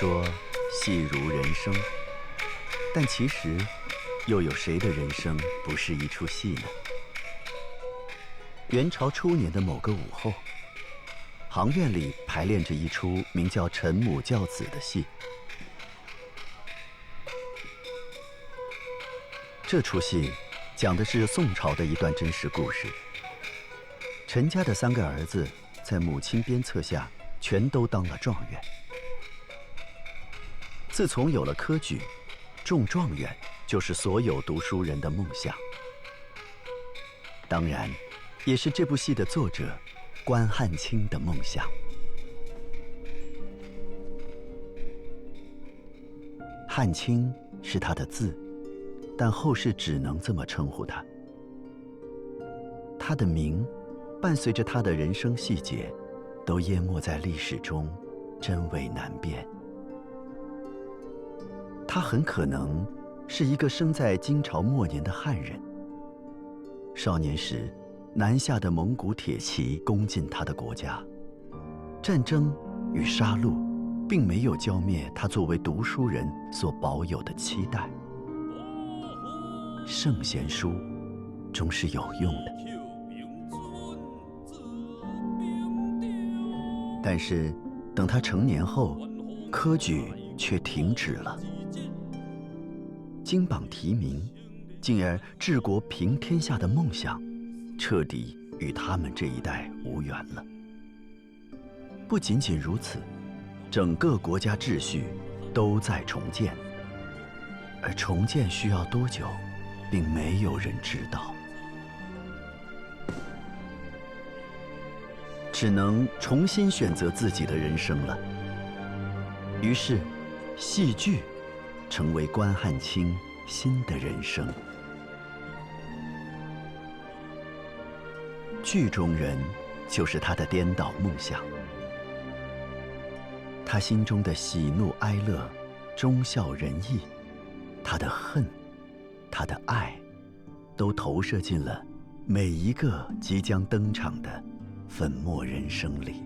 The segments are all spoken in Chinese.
说，戏如人生，但其实，又有谁的人生不是一出戏呢？元朝初年的某个午后，行院里排练着一出名叫《陈母教子》的戏。这出戏讲的是宋朝的一段真实故事。陈家的三个儿子在母亲鞭策下，全都当了状元。自从有了科举，中状元就是所有读书人的梦想。当然，也是这部戏的作者关汉卿的梦想。汉卿是他的字，但后世只能这么称呼他。他的名，伴随着他的人生细节，都淹没在历史中，真伪难辨。他很可能是一个生在金朝末年的汉人。少年时，南下的蒙古铁骑攻进他的国家，战争与杀戮，并没有浇灭他作为读书人所保有的期待。圣贤书，终是有用的。但是，等他成年后，科举却停止了。金榜题名，进而治国平天下的梦想，彻底与他们这一代无缘了。不仅仅如此，整个国家秩序都在重建，而重建需要多久，并没有人知道，只能重新选择自己的人生了。于是，戏剧。成为关汉卿新的人生。剧中人就是他的颠倒梦想，他心中的喜怒哀乐、忠孝仁义，他的恨，他的爱，都投射进了每一个即将登场的粉墨人生里。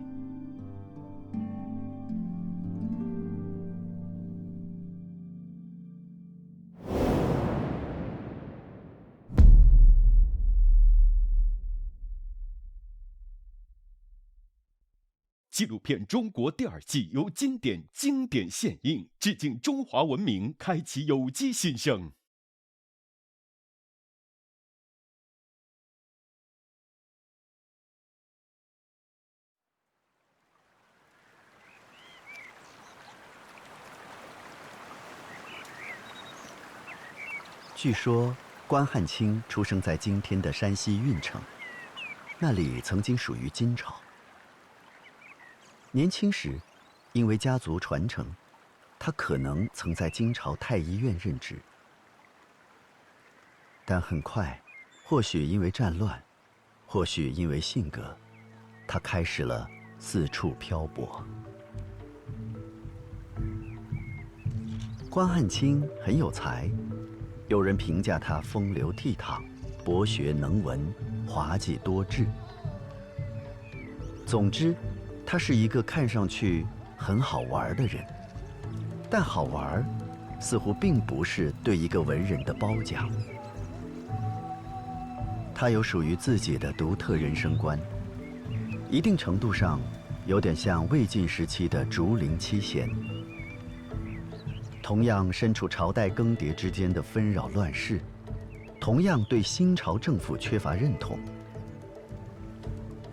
纪录片《中国》第二季由经典经典献映，致敬中华文明，开启有机新生。据说关汉卿出生在今天的山西运城，那里曾经属于金朝。年轻时，因为家族传承，他可能曾在金朝太医院任职。但很快，或许因为战乱，或许因为性格，他开始了四处漂泊。关汉卿很有才，有人评价他风流倜傥、博学能文、滑稽多智。总之。他是一个看上去很好玩的人，但好玩，似乎并不是对一个文人的褒奖。他有属于自己的独特人生观，一定程度上，有点像魏晋时期的竹林七贤。同样身处朝代更迭之间的纷扰乱世，同样对新朝政府缺乏认同，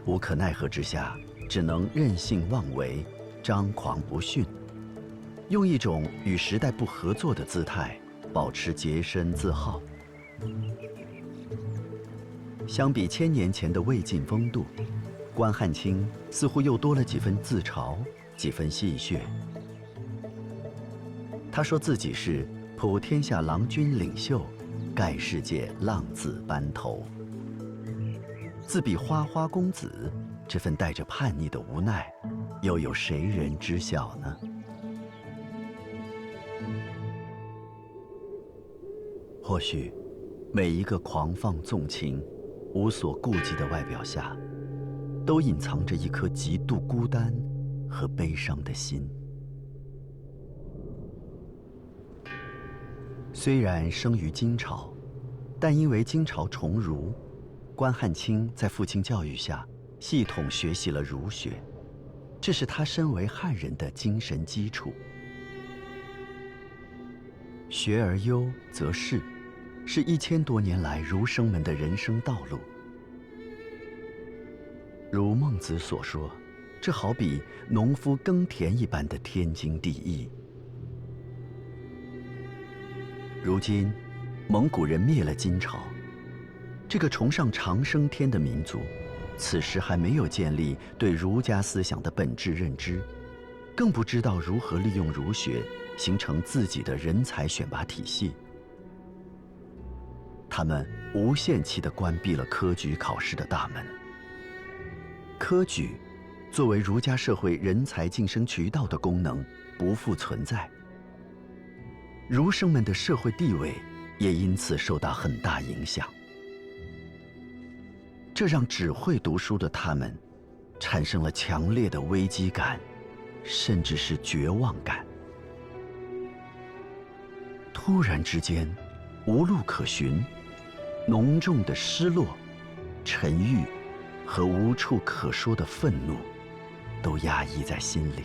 无可奈何之下。只能任性妄为，张狂不逊，用一种与时代不合作的姿态，保持洁身自好。相比千年前的魏晋风度，关汉卿似乎又多了几分自嘲，几分戏谑。他说自己是普天下郎君领袖，盖世界浪子班头，自比花花公子。这份带着叛逆的无奈又有谁人知晓呢？或许每一个狂放纵情无所顾忌的外表下都隐藏着一颗极度孤单和悲伤的心。虽然生于金朝但因为金朝重儒关汉卿在父亲教育下系统学习了儒学，这是他身为汉人的精神基础。学而优则仕，是一千多年来儒生们的人生道路。如孟子所说，这好比农夫耕田一般的天经地义。如今，蒙古人灭了金朝，这个崇尚长生天的民族，此时还没有建立对儒家思想的本质认知，更不知道如何利用儒学。形成自己的人才选拔体系，他们无限期地关闭了科举考试的大门。科举作为儒家社会人才晋升渠道的功能不复存在，儒生们的社会地位也因此受到很大影响。这让只会读书的他们产生了强烈的危机感，甚至是绝望感。突然之间，无路可寻，浓重的失落、沉郁和无处可说的愤怒，都压抑在心里。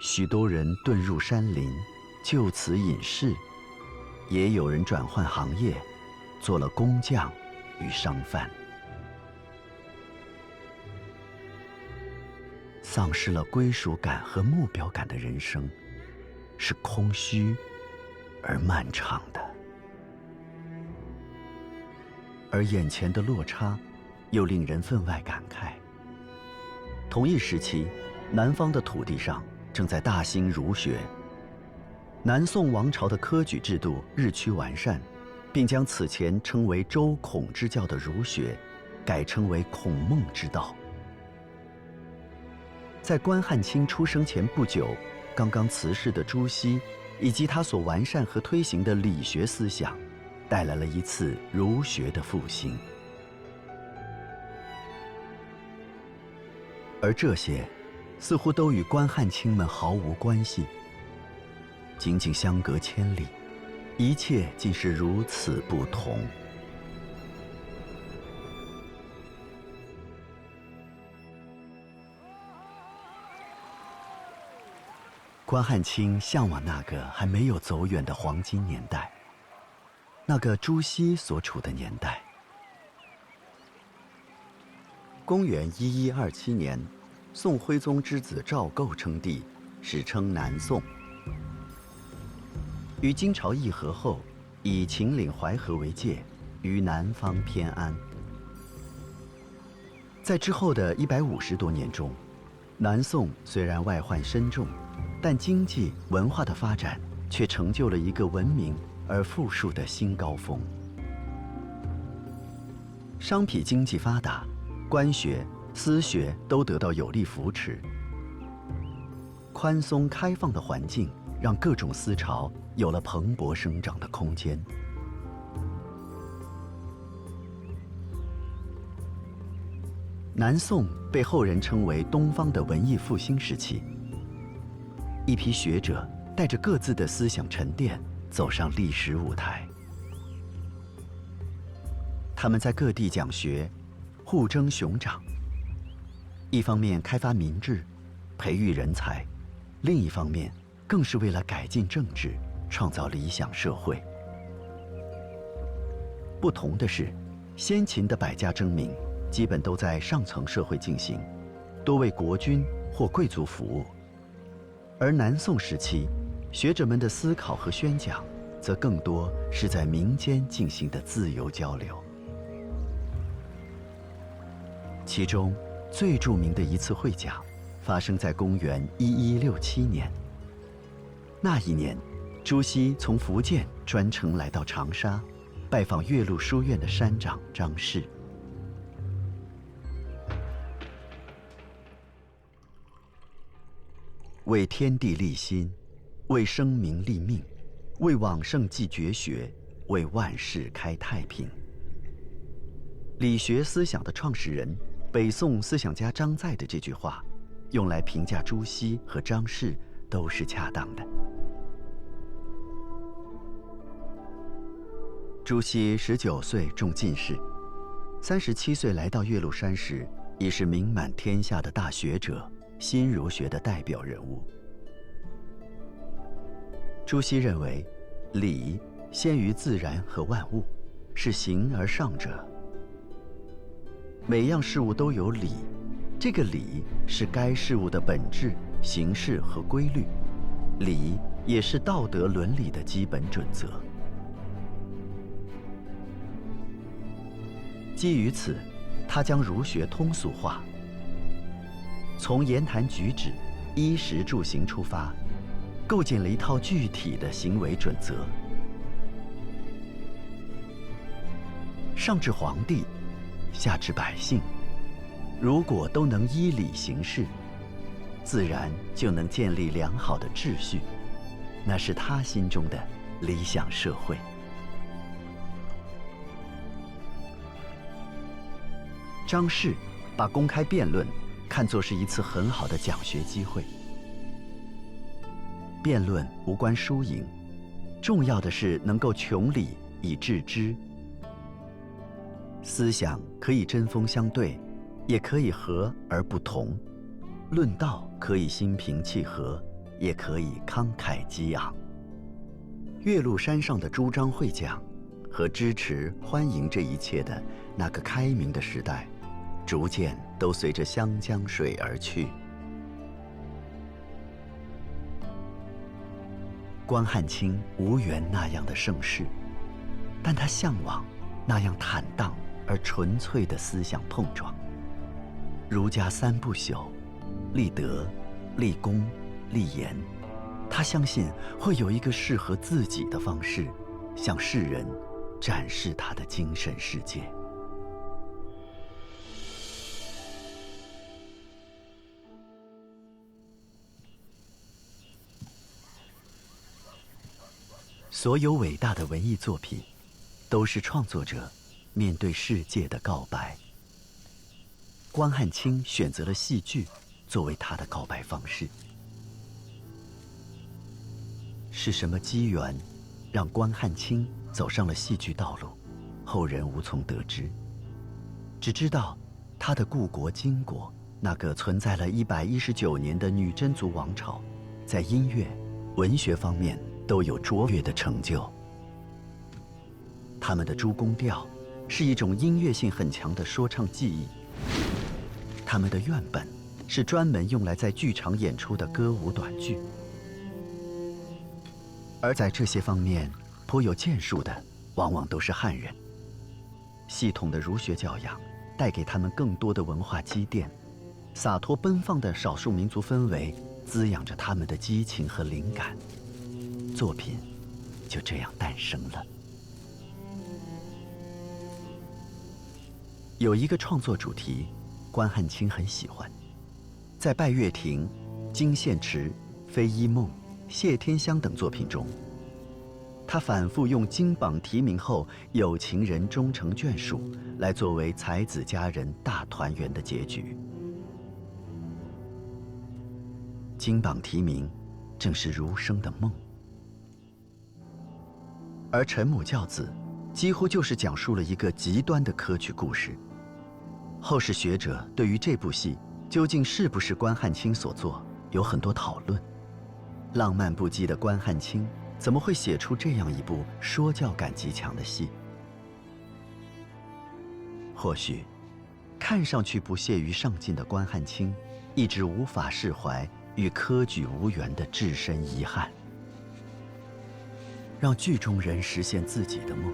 许多人遁入山林，就此隐士；也有人转换行业，做了工匠与商贩。丧失了归属感和目标感的人生，是空虚。而漫长的，而眼前的落差，又令人分外感慨。同一时期，南方的土地上正在大兴儒学。南宋王朝的科举制度日趋完善，并将此前称为周孔之教的儒学，改称为孔孟之道。在关汉卿出生前不久，刚刚辞世的朱熹。以及他所完善和推行的理学思想，带来了一次儒学的复兴。而这些，似乎都与关汉卿们毫无关系。仅仅相隔千里，一切竟是如此不同。关汉卿向往那个还没有走远的黄金年代，那个朱熹所处的年代。公元一一二七年，宋徽宗之子赵构称帝，史称南宋。与金朝议和后，以秦岭淮河为界，于南方偏安。在之后的一百五十多年中，南宋虽然外患深重。但经济文化的发展却成就了一个文明而富庶的新高峰。商品经济发达，官学、私学都得到有力扶持。宽松开放的环境让各种思潮有了蓬勃生长的空间。南宋被后人称为东方的文艺复兴时期。一批学者带着各自的思想沉淀走上历史舞台。他们在各地讲学，互争雄长。一方面开发民智，培育人才；另一方面，更是为了改进政治，创造理想社会。不同的是，先秦的百家争鸣基本都在上层社会进行，多为国君或贵族服务。而南宋时期，学者们的思考和宣讲，则更多是在民间进行的自由交流。其中最著名的一次会讲，发生在公元一一六七年。那一年，朱熹从福建专程来到长沙，拜访岳麓书院的山长张氏。为天地立心，为生民立命，为往圣继绝学，为万世开太平。理学思想的创始人、北宋思想家张载的这句话，用来评价朱熹和张氏都是恰当的。朱熹十九岁中进士，三十七岁来到岳麓山时，已是名满天下的大学者，新儒学的代表人物。朱熹认为，理先于自然和万物，是形而上者。每样事物都有理，这个理是该事物的本质、形式和规律，礼也是道德伦理的基本准则。基于此，他将儒学通俗化，从言谈举止、衣食住行出发，构建了一套具体的行为准则。上至皇帝，下至百姓，如果都能依礼行事，自然就能建立良好的秩序，那是他心中的理想社会。张氏把公开辩论看作是一次很好的讲学机会。辩论无关输赢，重要的是能够穷理以致知。思想可以针锋相对，也可以和而不同；论道可以心平气和，也可以慷慨激昂。岳麓山上的朱张会讲，和支持欢迎这一切的那个开明的时代。逐渐都随着湘江水而去。关汉卿无缘那样的盛世，但他向往那样坦荡而纯粹的思想碰撞。儒家三不朽：立德、立功、立言。他相信会有一个适合自己的方式，向世人展示他的精神世界。所有伟大的文艺作品，都是创作者面对世界的告白。关汉卿选择了戏剧作为他的告白方式。是什么机缘，让关汉卿走上了戏剧道路？后人无从得知。只知道，他的故国金国，那个存在了一百一十九年的女真族王朝，在音乐、文学方面。都有卓越的成就。他们的诸宫调是一种音乐性很强的说唱技艺。他们的院本是专门用来在剧场演出的歌舞短剧。而在这些方面颇有建树的，往往都是汉人。系统的儒学教养带给他们更多的文化积淀，洒脱奔放的少数民族氛围滋养着他们的激情和灵感。作品就这样诞生了。有一个创作主题，关汉卿很喜欢，在《拜月亭》《金线池》《飞衣梦》《谢天香》等作品中，他反复用金榜题名后有情人终成眷属来作为才子佳人大团圆的结局。金榜题名，正是儒生的梦。而陈母教子，几乎就是讲述了一个极端的科举故事。后世学者对于这部戏究竟是不是关汉卿所作，有很多讨论。浪漫不羁的关汉卿怎么会写出这样一部说教感极强的戏？或许，看上去不屑于上进的关汉卿，一直无法释怀与科举无缘的至深遗憾。让剧中人实现自己的梦，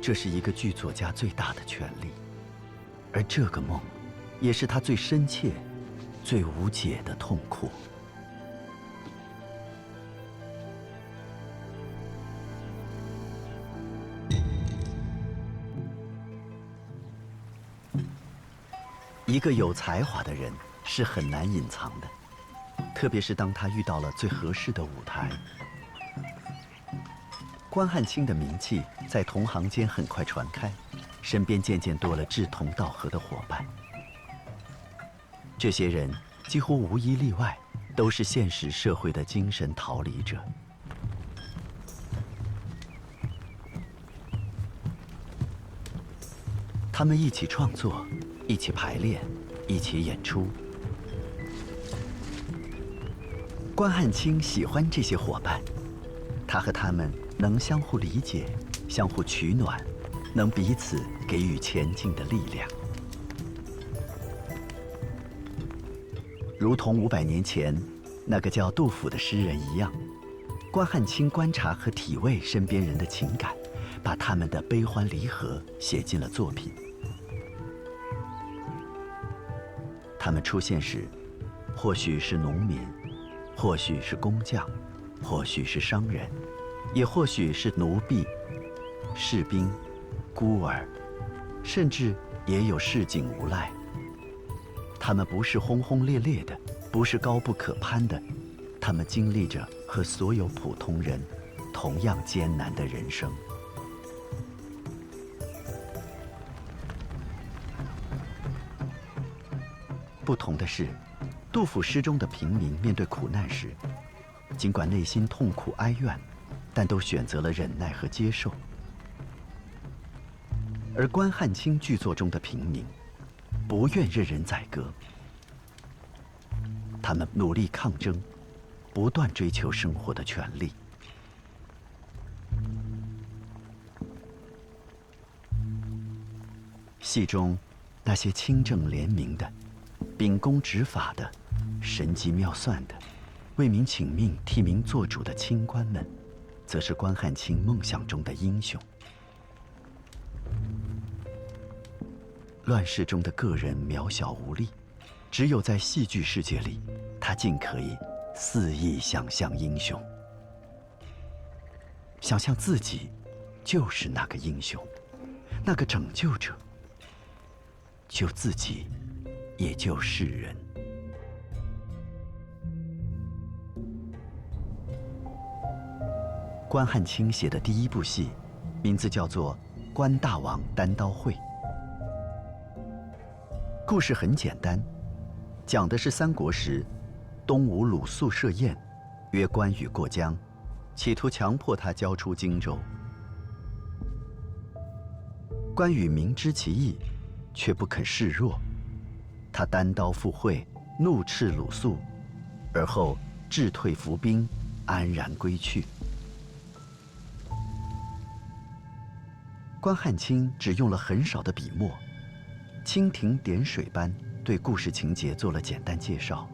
这是一个剧作家最大的权利，而这个梦，也是他最深切、最无解的痛苦。一个有才华的人是很难隐藏的，特别是当他遇到了最合适的舞台。关汉卿的名气在同行间很快传开，身边渐渐多了志同道合的伙伴。这些人几乎无一例外，都是现实社会的精神逃离者。他们一起创作，一起排练，一起演出。关汉卿喜欢这些伙伴，他和他们能相互理解，相互取暖，能彼此给予前进的力量。如同五百年前那个叫杜甫的诗人一样，关汉卿观察和体味身边人的情感，把他们的悲欢离合写进了作品。他们出现时，或许是农民。或许是工匠，或许是商人，也或许是奴婢、士兵、孤儿，甚至也有市井无赖。他们不是轰轰烈烈的，不是高不可攀的，他们经历着和所有普通人同样艰难的人生。不同的是。杜甫诗中的平民面对苦难时，尽管内心痛苦哀怨，但都选择了忍耐和接受；而关汉卿剧作中的平民，不愿任人宰割，他们努力抗争，不断追求生活的权利。戏中那些清正廉明的、秉公执法的。神机妙算的，为民请命、替民做主的清官们，则是关汉卿梦想中的英雄。乱世中的个人渺小无力，只有在戏剧世界里，他竟可以肆意想象英雄，想象自己就是那个英雄，那个拯救者，救自己，也救世人。关汉卿写的第一部戏，名字叫做《关大王单刀会》。故事很简单，讲的是三国时，东吴鲁肃设宴，约关羽过江，企图强迫他交出荆州。关羽明知其意，却不肯示弱，他单刀赴会，怒斥鲁肃，而后智退伏兵，安然归去。关汉卿只用了很少的笔墨，蜻蜓点水般对故事情节做了简单介绍，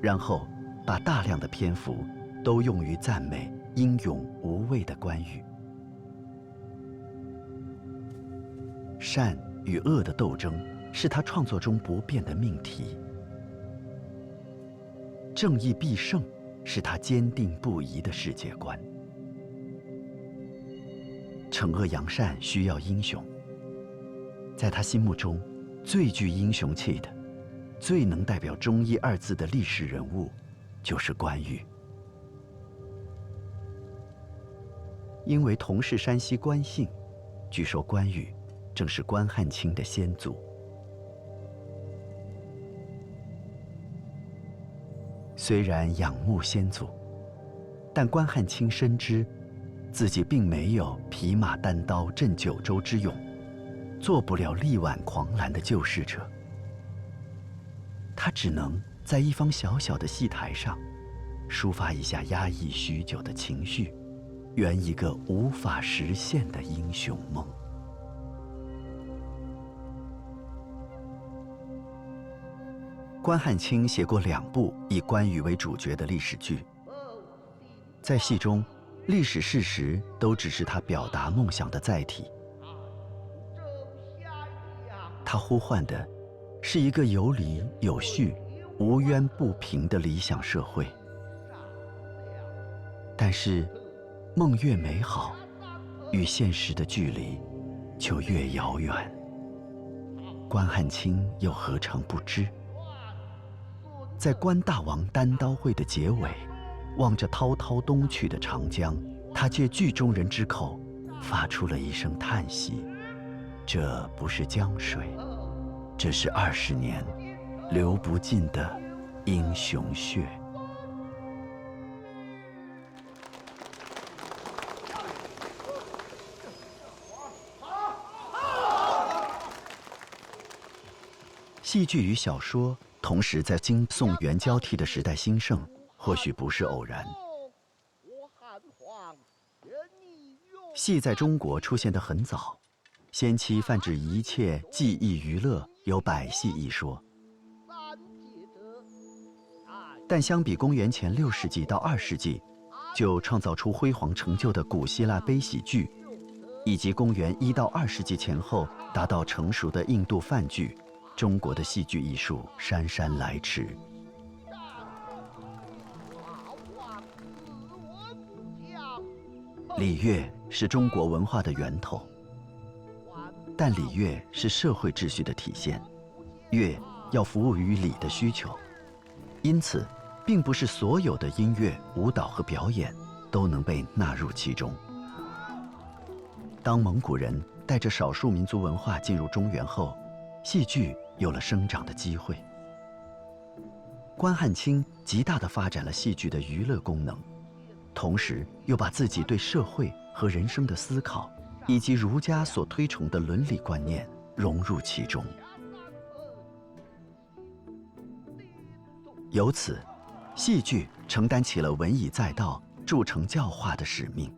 然后把大量的篇幅都用于赞美英勇无畏的关羽。善与恶的斗争是他创作中不变的命题，正义必胜是他坚定不移的世界观。惩恶扬善需要英雄，在他心目中，最具英雄气的、最能代表“忠义”二字的历史人物，就是关羽。因为同是山西关姓，据说关羽正是关汉卿的先祖。虽然仰慕先祖，但关汉卿深知。自己并没有匹马单刀镇九州之勇，做不了力挽狂澜的救世者。他只能在一方小小的戏台上，抒发一下压抑许久的情绪，圆一个无法实现的英雄梦。关汉卿写过两部以关羽为主角的历史剧，在戏中。历史事实都只是他表达梦想的载体。他呼唤的，是一个有理有序、无冤不平的理想社会。但是，梦越美好，与现实的距离就越遥远。关汉卿又何尝不知？在关大王单刀会的结尾。望着滔滔东去的长江，他借剧中人之口，发出了一声叹息。这不是江水，这是二十年流不尽的英雄血。戏剧与小说同时在金宋元交替的时代兴盛，或许不是偶然。戏在中国出现的很早，先期泛指一切技艺娱乐，有百戏一说。但相比公元前六世纪到二世纪，就创造出辉煌成就的古希腊悲喜剧，以及公元一到二世纪前后达到成熟的印度梵剧，中国的戏剧艺术姗姗来迟。礼乐是中国文化的源头，但礼乐是社会秩序的体现，乐要服务于礼的需求，因此，并不是所有的音乐、舞蹈和表演都能被纳入其中。当蒙古人带着少数民族文化进入中原后，戏剧有了生长的机会。关汉卿极大地发展了戏剧的娱乐功能。同时，又把自己对社会和人生的思考，以及儒家所推崇的伦理观念融入其中。由此，戏剧承担起了文以载道、铸成教化的使命。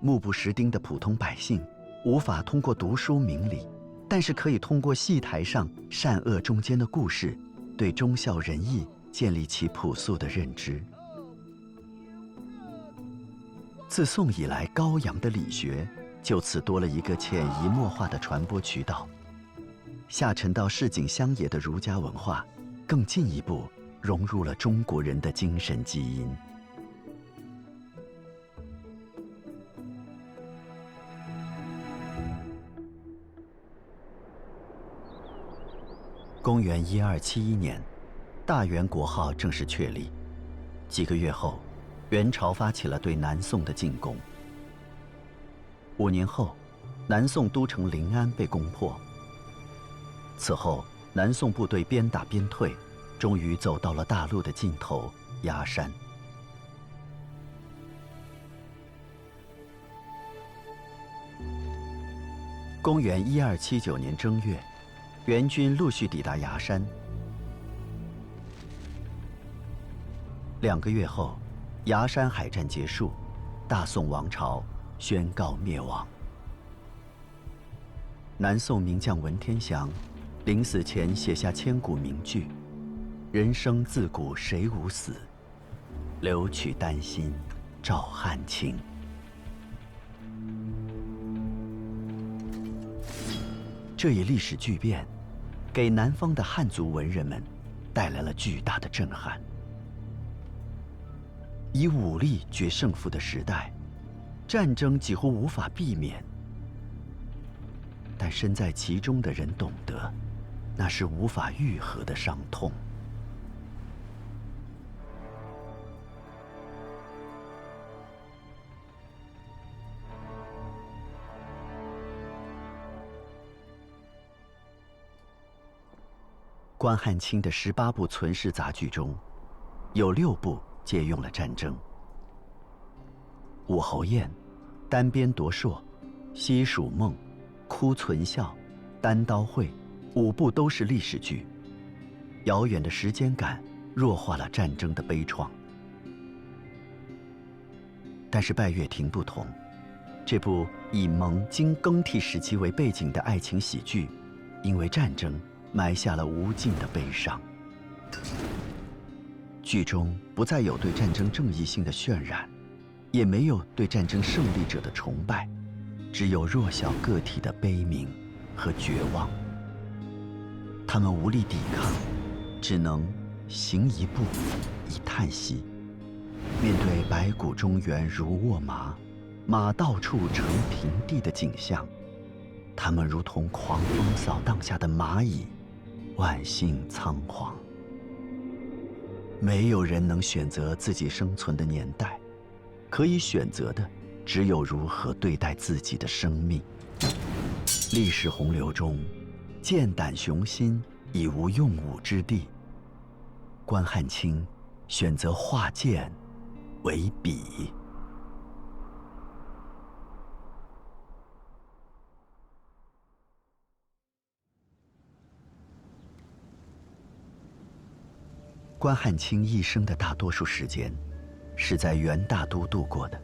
目不识丁的普通百姓，无法通过读书明理，但是可以通过戏台上善恶中间的故事，对忠孝仁义。建立起朴素的认知。自宋以来，高扬的理学就此多了一个潜移默化的传播渠道，下沉到市井乡野的儒家文化，更进一步融入了中国人的精神基因。公元一二七一年。大元国号正式确立。几个月后，元朝发起了对南宋的进攻。五年后，南宋都城临安被攻破。此后，南宋部队边打边退，终于走到了大陆的尽头——崖山。公元一二七九年正月，元军陆续抵达崖山。两个月后，崖山海战结束，大宋王朝宣告灭亡。南宋名将文天祥，临死前写下千古名句：“人生自古谁无死，留取丹心照汗青。”这一历史巨变，给南方的汉族文人们带来了巨大的震撼。以武力决胜负的时代，战争几乎无法避免。但身在其中的人懂得，那是无法愈合的伤痛。关汉卿的十八部存世杂剧中，有六部。借用了战争，武侯宴、单边夺硕、西蜀梦、哭存孝、单刀会，五部都是历史剧。遥远的时间感弱化了战争的悲怆。但是《拜月亭》不同，这部以蒙金更替时期为背景的爱情喜剧，因为战争埋下了无尽的悲伤。剧中不再有对战争正义性的渲染，也没有对战争胜利者的崇拜，只有弱小个体的悲鸣和绝望。他们无力抵抗，只能行一步，以叹息。面对白骨中原如卧马，马到处成平地的景象，他们如同狂风扫荡下的蚂蚁，万幸仓皇。没有人能选择自己生存的年代，可以选择的只有如何对待自己的生命。历史洪流中，剑胆雄心已无用武之地。关汉卿选择化剑为笔。关汉卿一生的大多数时间，是在元大都度过的。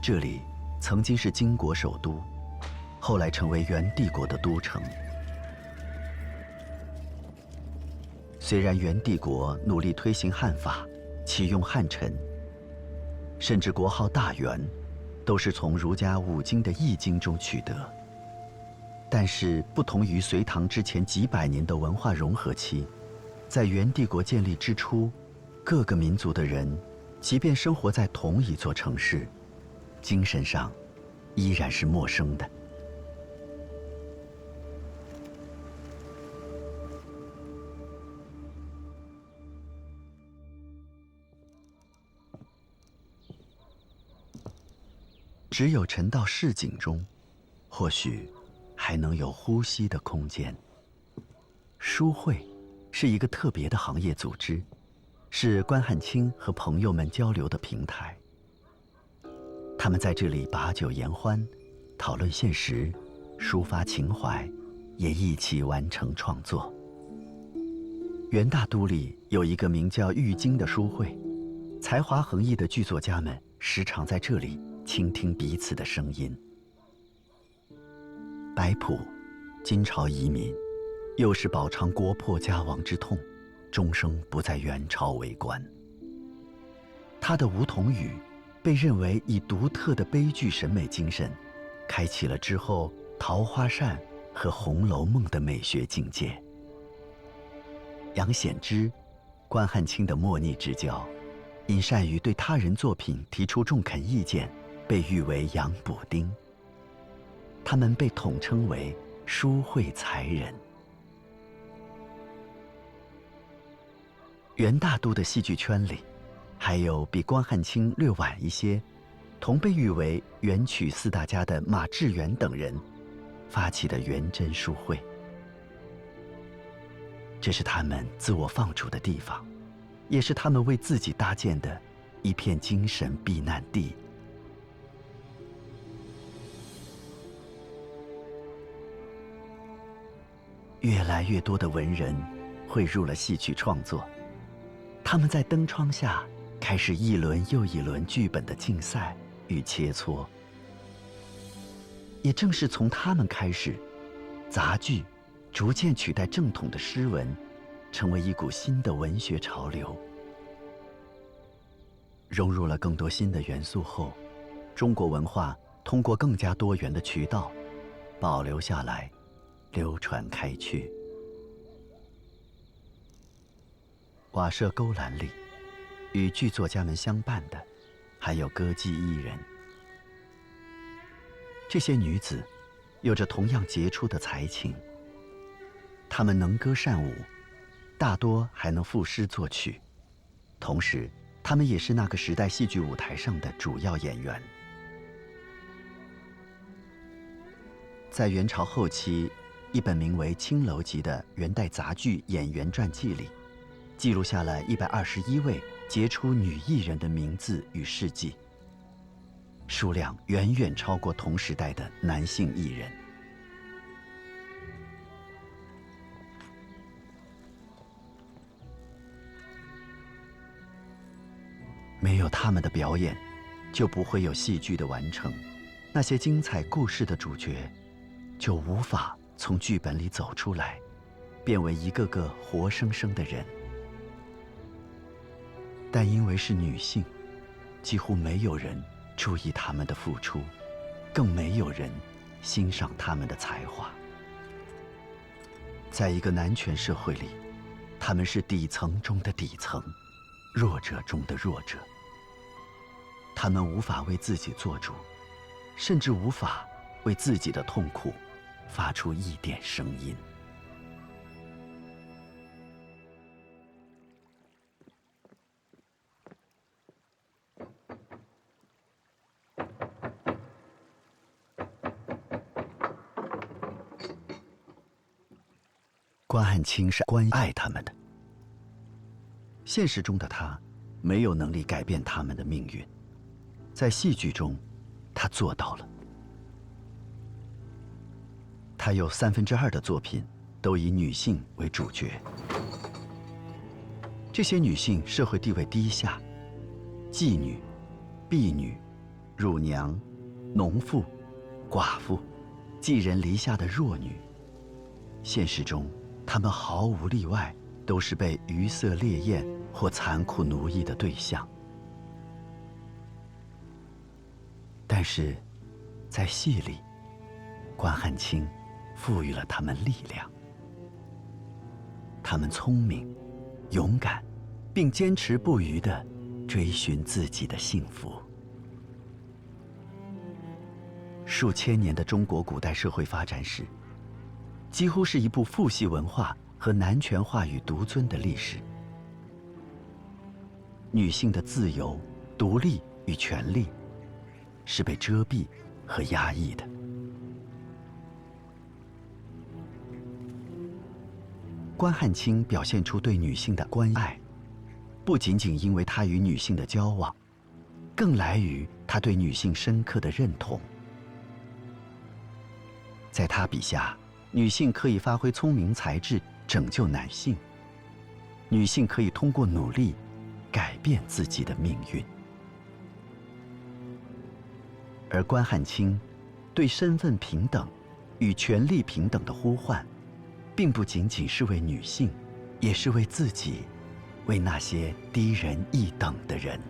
这里曾经是金国首都，后来成为元帝国的都城。虽然元帝国努力推行汉法，启用汉臣，甚至国号大元，都是从儒家五经的易经中取得。但是，不同于隋唐之前几百年的文化融合期，在元帝国建立之初，各个民族的人，即便生活在同一座城市。精神上，依然是陌生的。只有沉到市井中，或许还能有呼吸的空间。书会是一个特别的行业组织，是关汉卿和朋友们交流的平台。他们在这里把酒言欢，讨论现实，抒发情怀，也一起完成创作。元大都里有一个名叫玉京的书会，才华横溢的剧作家们时常在这里倾听彼此的声音。白朴，金朝遗民，又是饱尝国破家亡之痛，终生不在元朝为官。他的梧桐雨。被认为以独特的悲剧审美精神，开启了之后《桃花扇》和《红楼梦》的美学境界。杨显之，关汉卿的莫逆之交，因善于对他人作品提出中肯意见，被誉为“杨补丁”。他们被统称为“书会才人”。元大都的戏剧圈里。还有比关汉卿略晚一些，同被誉为元曲四大家的马致远等人发起的元真书会。这是他们自我放逐的地方，也是他们为自己搭建的一片精神避难地。越来越多的文人汇入了戏曲创作，他们在灯窗下。开始一轮又一轮剧本的竞赛与切磋，也正是从他们开始，杂剧逐渐取代正统的诗文，成为一股新的文学潮流。融入了更多新的元素后，中国文化通过更加多元的渠道保留下来，流传开去。瓦舍勾栏里。与剧作家们相伴的，还有歌妓艺人。这些女子有着同样杰出的才情。她们能歌善舞，大多还能赋诗作曲。同时，她们也是那个时代戏剧舞台上的主要演员。在元朝后期，一本名为《青楼集》的元代杂剧演员传记里，记录下了一百二十一位。杰出女艺人的名字与事迹，数量远远超过同时代的男性艺人。没有他们的表演，就不会有戏剧的完成；那些精彩故事的主角，就无法从剧本里走出来，变为一个个活生生的人。但因为是女性，几乎没有人注意她们的付出，更没有人欣赏她们的才华。在一个男权社会里，他们是底层中的底层，弱者中的弱者。他们无法为自己做主，甚至无法为自己的痛苦发出一点声音。关汉卿是关爱他们的。现实中的他，没有能力改变他们的命运，在戏剧中，他做到了。他有三分之二的作品都以女性为主角。这些女性社会地位低下，妓女、婢女、乳娘、农妇、寡妇、寄人篱下的弱女。现实中，他们毫无例外都是被鱼色烈焰或残酷奴役的对象。但是，在戏里，关汉卿赋予了他们力量。他们聪明。勇敢，并坚持不渝地追寻自己的幸福。数千年的中国古代社会发展史，几乎是一部父系文化和男权话语独尊的历史。女性的自由、独立与权利，是被遮蔽和压抑的。关汉卿表现出对女性的关爱，不仅仅因为他与女性的交往，更来于他对女性深刻的认同。在他笔下，女性可以发挥聪明才智拯救男性，女性可以通过努力改变自己的命运。而关汉卿对身份平等与权力平等的呼唤。并不仅仅是为女性，也是为自己，为那些低人一等的人。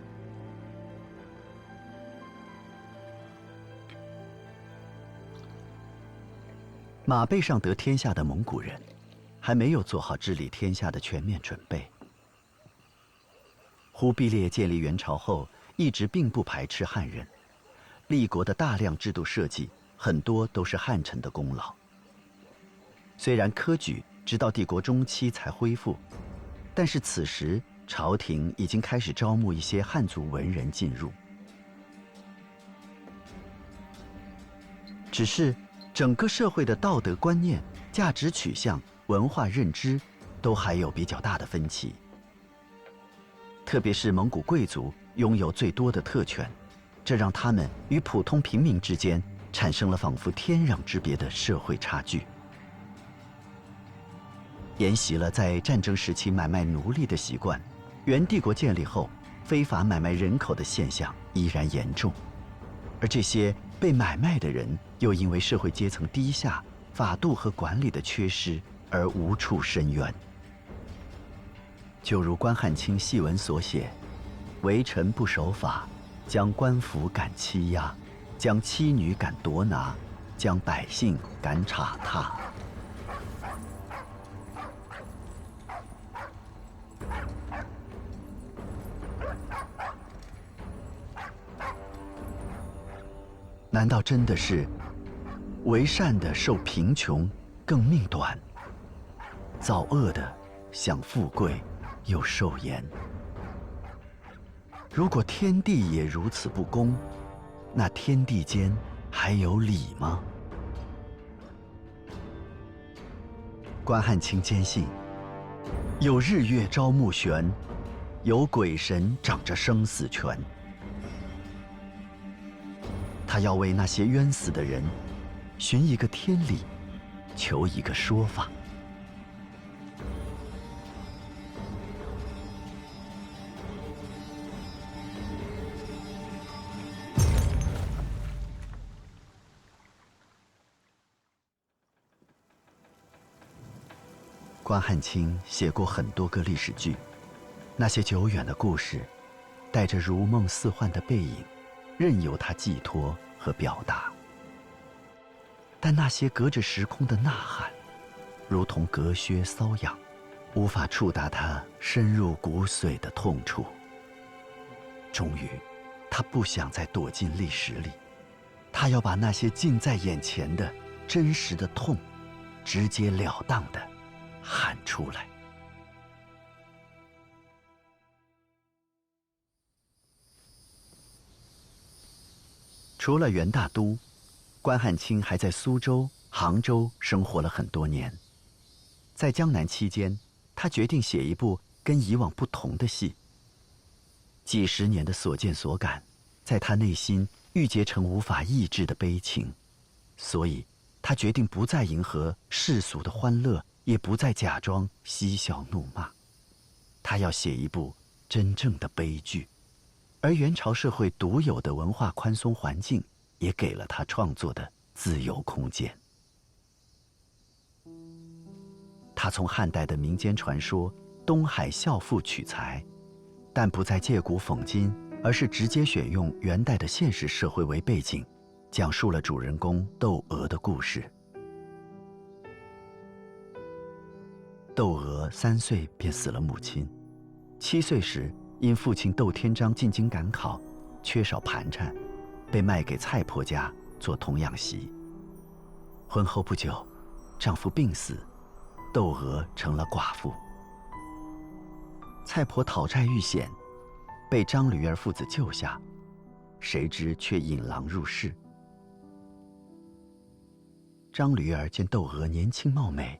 马背上得天下的蒙古人，还没有做好治理天下的全面准备。忽必烈建立元朝后，一直并不排斥汉人，立国的大量制度设计，很多都是汉臣的功劳。虽然科举直到帝国中期才恢复，但是此时朝廷已经开始招募一些汉族文人进入。只是整个社会的道德观念、价值取向、文化认知都还有比较大的分歧。特别是蒙古贵族拥有最多的特权，这让他们与普通平民之间产生了仿佛天壤之别的社会差距。沿袭了在战争时期买卖奴隶的习惯，元帝国建立后，非法买卖人口的现象依然严重，而这些被买卖的人又因为社会阶层低下、法度和管理的缺失而无处伸冤。就如关汉卿戏文所写：“为臣不守法，将官府赶欺压，将妻女赶夺拿，将百姓赶插踏。”难道真的是为善的受贫穷更命短，造恶的享富贵又受严？如果天地也如此不公，那天地间还有理吗？关汉卿坚信，有日月朝暮悬，有鬼神掌着生死权。他要为那些冤死的人寻一个天理，求一个说法。关汉卿写过很多个历史剧，那些久远的故事，带着如梦似幻的背影。任由他寄托和表达，但那些隔着时空的呐喊，如同隔靴搔痒，无法触达他深入骨髓的痛处。终于，他不想再躲进历史里，他要把那些近在眼前的真实的痛，直截了当的喊出来。除了元大都，关汉卿还在苏州、杭州生活了很多年。在江南期间，他决定写一部跟以往不同的戏。几十年的所见所感，在他内心郁结成无法抑制的悲情，所以，他决定不再迎合世俗的欢乐，也不再假装嬉笑怒骂。他。要写一部真正的悲剧，而元朝社会独有的文化宽松环境，也给了他创作的自由空间。他从汉代的民间传说《东海孝妇》取材，但不再借古讽今，而是直接选用元代的现实社会为背景，讲述了主人公窦娥的故事。窦娥三岁便死了母亲，七岁时因父亲窦天章进京赶考，缺少盘缠，被卖给蔡婆家做童养媳。婚后不久，丈夫病死。窦娥成了寡妇，蔡婆讨债遇险，被张驴儿父子救下，谁知却引狼入室。张驴儿见窦娥年轻貌美，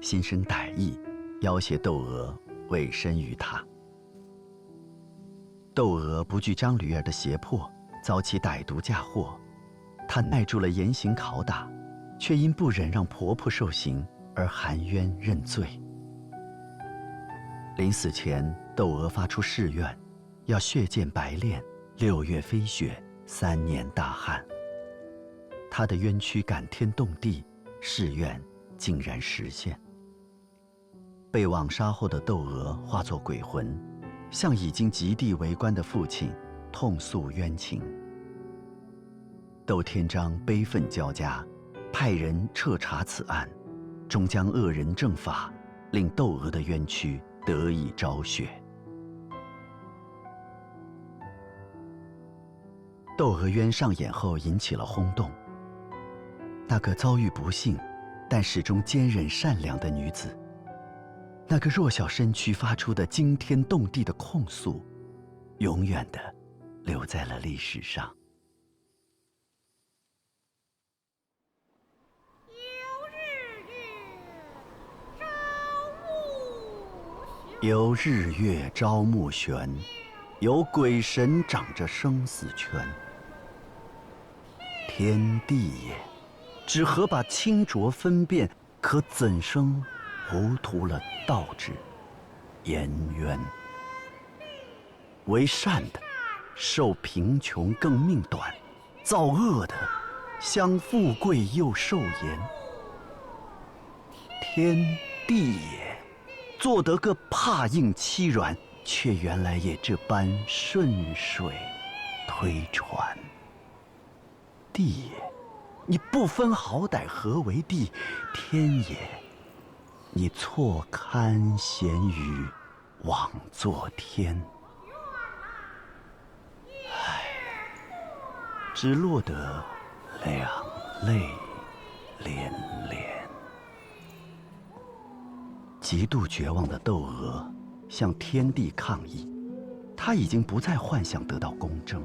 心生歹意，要挟窦娥委身于他。窦娥不惧张驴儿的胁迫，遭其歹毒嫁祸，她耐住了严刑拷打，却因不忍让婆婆受刑。而含冤认罪。临死前，窦娥发出誓愿，要血溅白练，六月飞雪，三年大旱。她的冤屈感天动地，誓愿竟然实现。被网杀后的窦娥化作鬼魂，向已经极地为官的父亲痛诉冤情。窦天章悲愤交加，派人彻查此案。终将恶人正法，令窦娥的冤屈得以昭雪。窦娥冤上演后引起了轰动。那个遭遇不幸，但始终坚韧善良的女子，那个弱小身躯发出的惊天动地的控诉，永远的留在了历史上。有日月朝暮悬，有鬼神掌着生死权。天地也，只合把清浊分辨，可怎生糊涂了道之颜渊？为善的，受贫穷更命短；造恶的，享富贵又受严。天地也。做得个怕硬欺软，却原来也这般顺水推船。地也，你不分好歹何为地？天也，你错堪咸鱼，枉作天。唉，只落得两泪连连。极度绝望的窦娥向天地抗议，她已经不再幻想得到公正，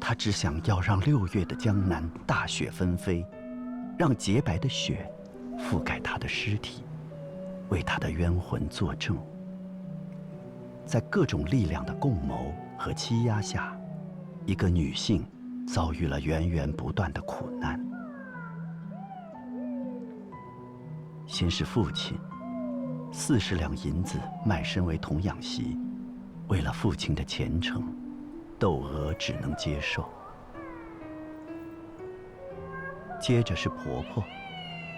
她只想要让六月的江南大雪纷飞，让洁白的雪覆盖她的尸体，为她的冤魂作证。在各种力量的共谋和欺压下，一个女性遭遇了源源不断的苦难。先是父亲，四十两银子卖身为童养媳，为了父亲的前程，窦娥只能接受。接着是婆婆，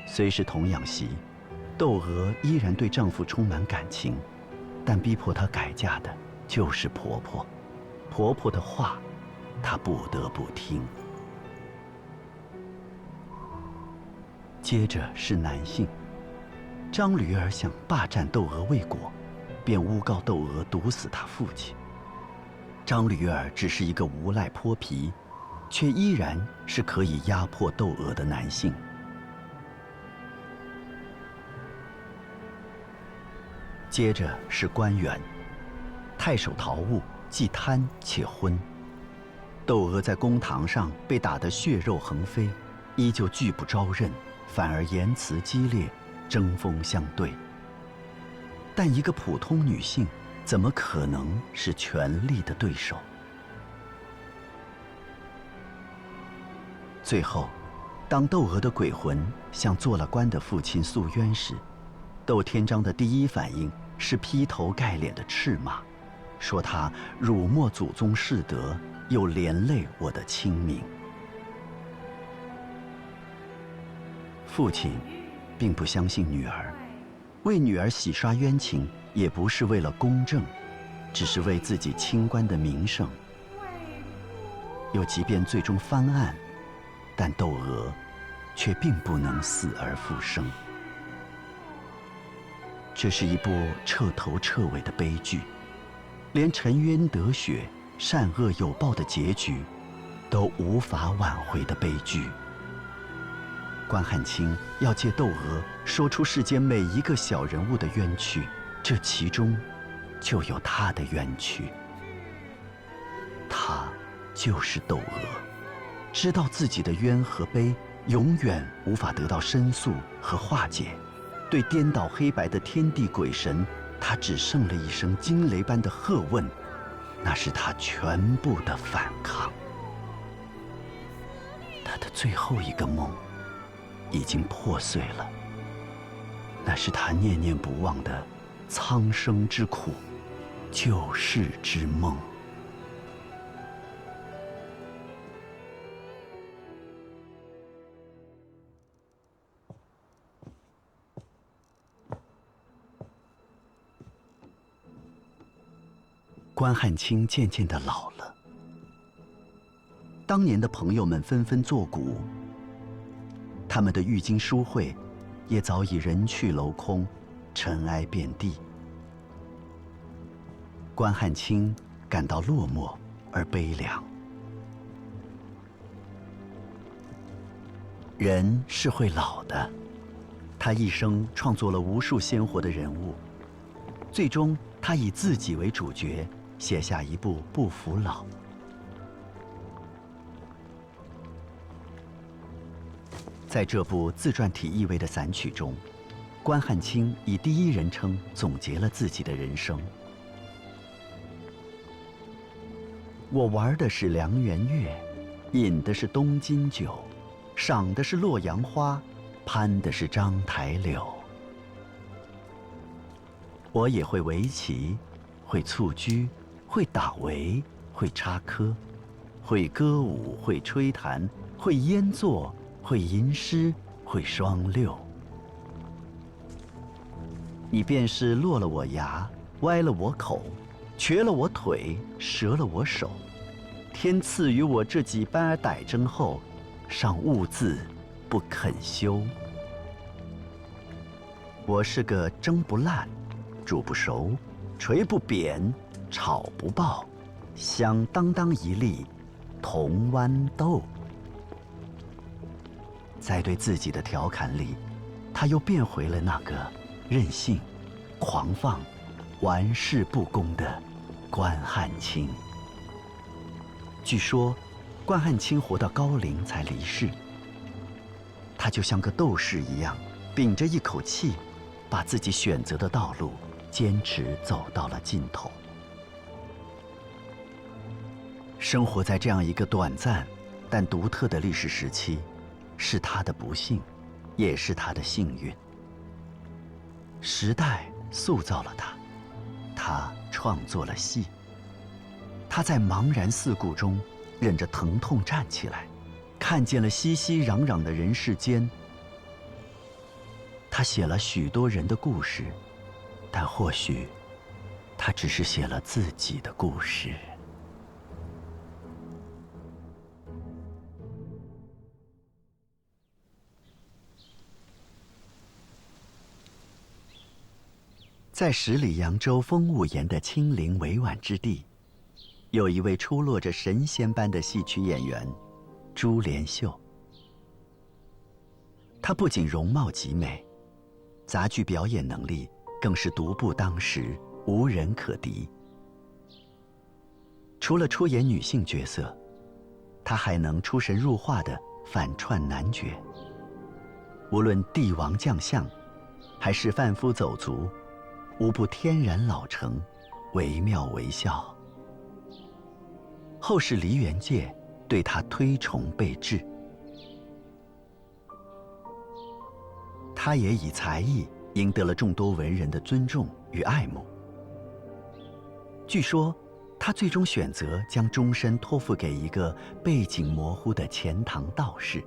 虽是童养媳，窦娥依然对丈夫充满感情，但逼迫她改嫁的就是婆婆，婆婆的话，她不得不听。接着是男性。张驴儿想霸占窦娥未果，便诬告窦娥毒死他父亲。张驴儿只是一个无赖泼皮，却依然是可以压迫窦娥的男性。接着是官员，太守陶物既贪且昏。窦娥在公堂上被打得血肉横飞，依旧拒不招认，反而言辞激烈。针锋相对，但一个普通女性怎么可能是权力的对手？最后，当窦娥的鬼魂向做了官的父亲诉冤时，窦天章的第一反应是劈头盖脸的斥骂，说他辱没祖宗世德，又连累我的清明。父亲并不相信女儿，为女儿洗刷冤情，也不是为了公正，只是为自己清官的名声。又即便最终翻案，但窦娥却并不能死而复生。这是一部彻头彻尾的悲剧，连沉冤得雪、善恶有报的结局都无法挽回的悲剧。关汉卿要借窦娥说出世间每一个小人物的冤屈，这其中就有他的冤屈。他就是窦娥，知道自己的冤和悲永远无法得到申诉和化解，对颠倒黑白的天地鬼神，他只剩了一声惊雷般的喝问，那是他全部的反抗。他的最后一个梦。已经破碎了，那是他念念不忘的苍生之苦，救世之梦。关汉卿渐渐的老了，当年的朋友们纷纷作古。他们的郁金书会，也早已人去楼空，尘埃遍地。关汉卿感到落寞而悲凉。人是会老的，他一生创作了无数鲜活的人物，最终他以自己为主角，写下一部《不服老》。在这部自传体意味的散曲中，关汉卿以第一人称总结了自己的人生。我玩的是梁元月，饮的是东京酒，赏的是洛阳花，攀的是章台柳。我也会围棋，会蹴鞠，会打围，会插科，会歌舞，会吹弹，会烟作。会吟诗，会双六。你便是落了我牙，歪了我口，瘸了我腿，折了我手。天赐予我这几般歹征后，尚兀自不肯休。我是个蒸不烂，煮不熟，锤不扁，炒不爆，响当当一粒铜豌豆。在对自己的调侃里，他又变回了那个任性、狂放、玩世不恭的关汉卿。据说，关汉卿活到高龄才离世。他就像个斗士一样，屏着一口气，把自己选择的道路坚持走到了尽头。生活在这样一个短暂但独特的历史时期。是他的不幸，也是他的幸运。时代塑造了他，他创作了戏。他在茫然四顾中，忍着疼痛站起来，看见了熙熙攘攘的人世间。他写了许多人的故事，但或许，他只是写了自己的故事。在十里扬州风物言的清灵委婉之地，有一位出落着神仙般的戏曲演员，朱连秀。他不仅容貌极美，杂剧表演能力更是独步当时，无人可敌。除了出演女性角色，他还能出神入化的反串男角。无论帝王将相，还是贩夫走卒。无不天然老成，惟妙惟肖。后世梨园界对他推崇备至，他也以才艺赢得了众多文人的尊重与爱慕。据说，他最终选择将终身托付给一个背景模糊的钱塘道士。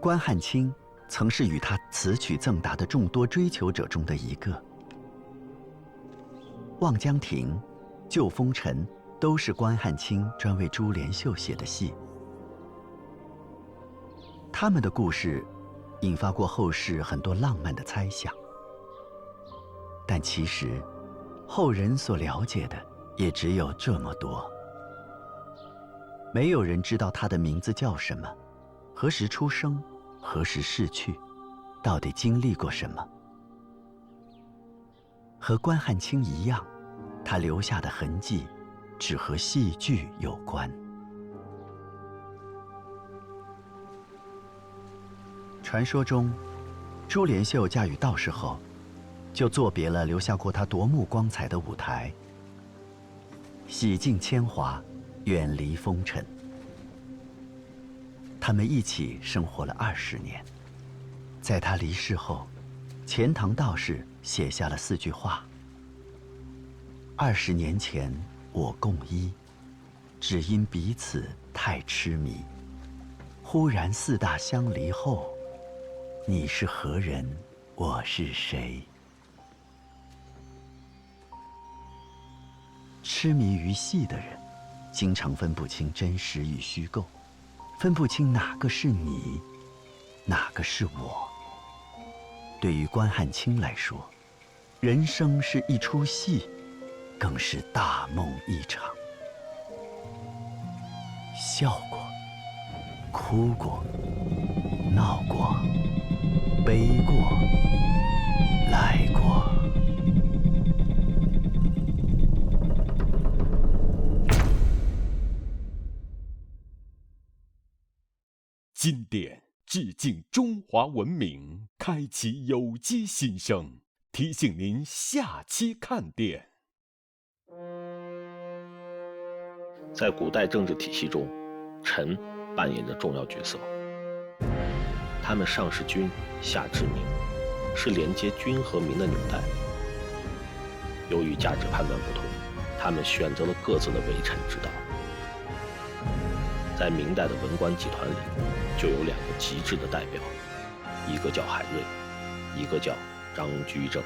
关汉卿曾是与他词曲赠答的众多追求者中的一个。《望江亭》《旧风尘》都是关汉卿专为珠帘秀写的戏。他们的故事，引发过后世很多浪漫的猜想，但其实，后人所了解的也只有这么多。没有人知道他的名字叫什么，何时出生，何时逝去，到底经历过什么。和关汉卿一样，他留下的痕迹，只和戏剧有关。传说中，珠帘秀嫁与道士后，就作别了留下过她夺目光彩的舞台，洗尽铅华，远离风尘。他们一起生活了二十年，在他离世后，钱塘道士写下了四句话：“二十年前我共依，只因彼此太痴迷。忽然四大相离后。”你是何人？我是谁？痴迷于戏的人，经常分不清真实与虚构，分不清哪个是你，哪个是我。对于关汉卿来说，人生是一出戏，更是大梦一场。笑过，哭过，闹过。悲过，来过。经典致敬中华文明，开启有机新生。提醒您下期看点。在古代政治体系中，臣扮演着重要角色。他们上是君，下治民，是连接君和民的纽带。由于价值判断不同，他们选择了各自的为臣之道。在明代的文官集团里，就有两个极致的代表，一个叫海瑞，一个叫张居正。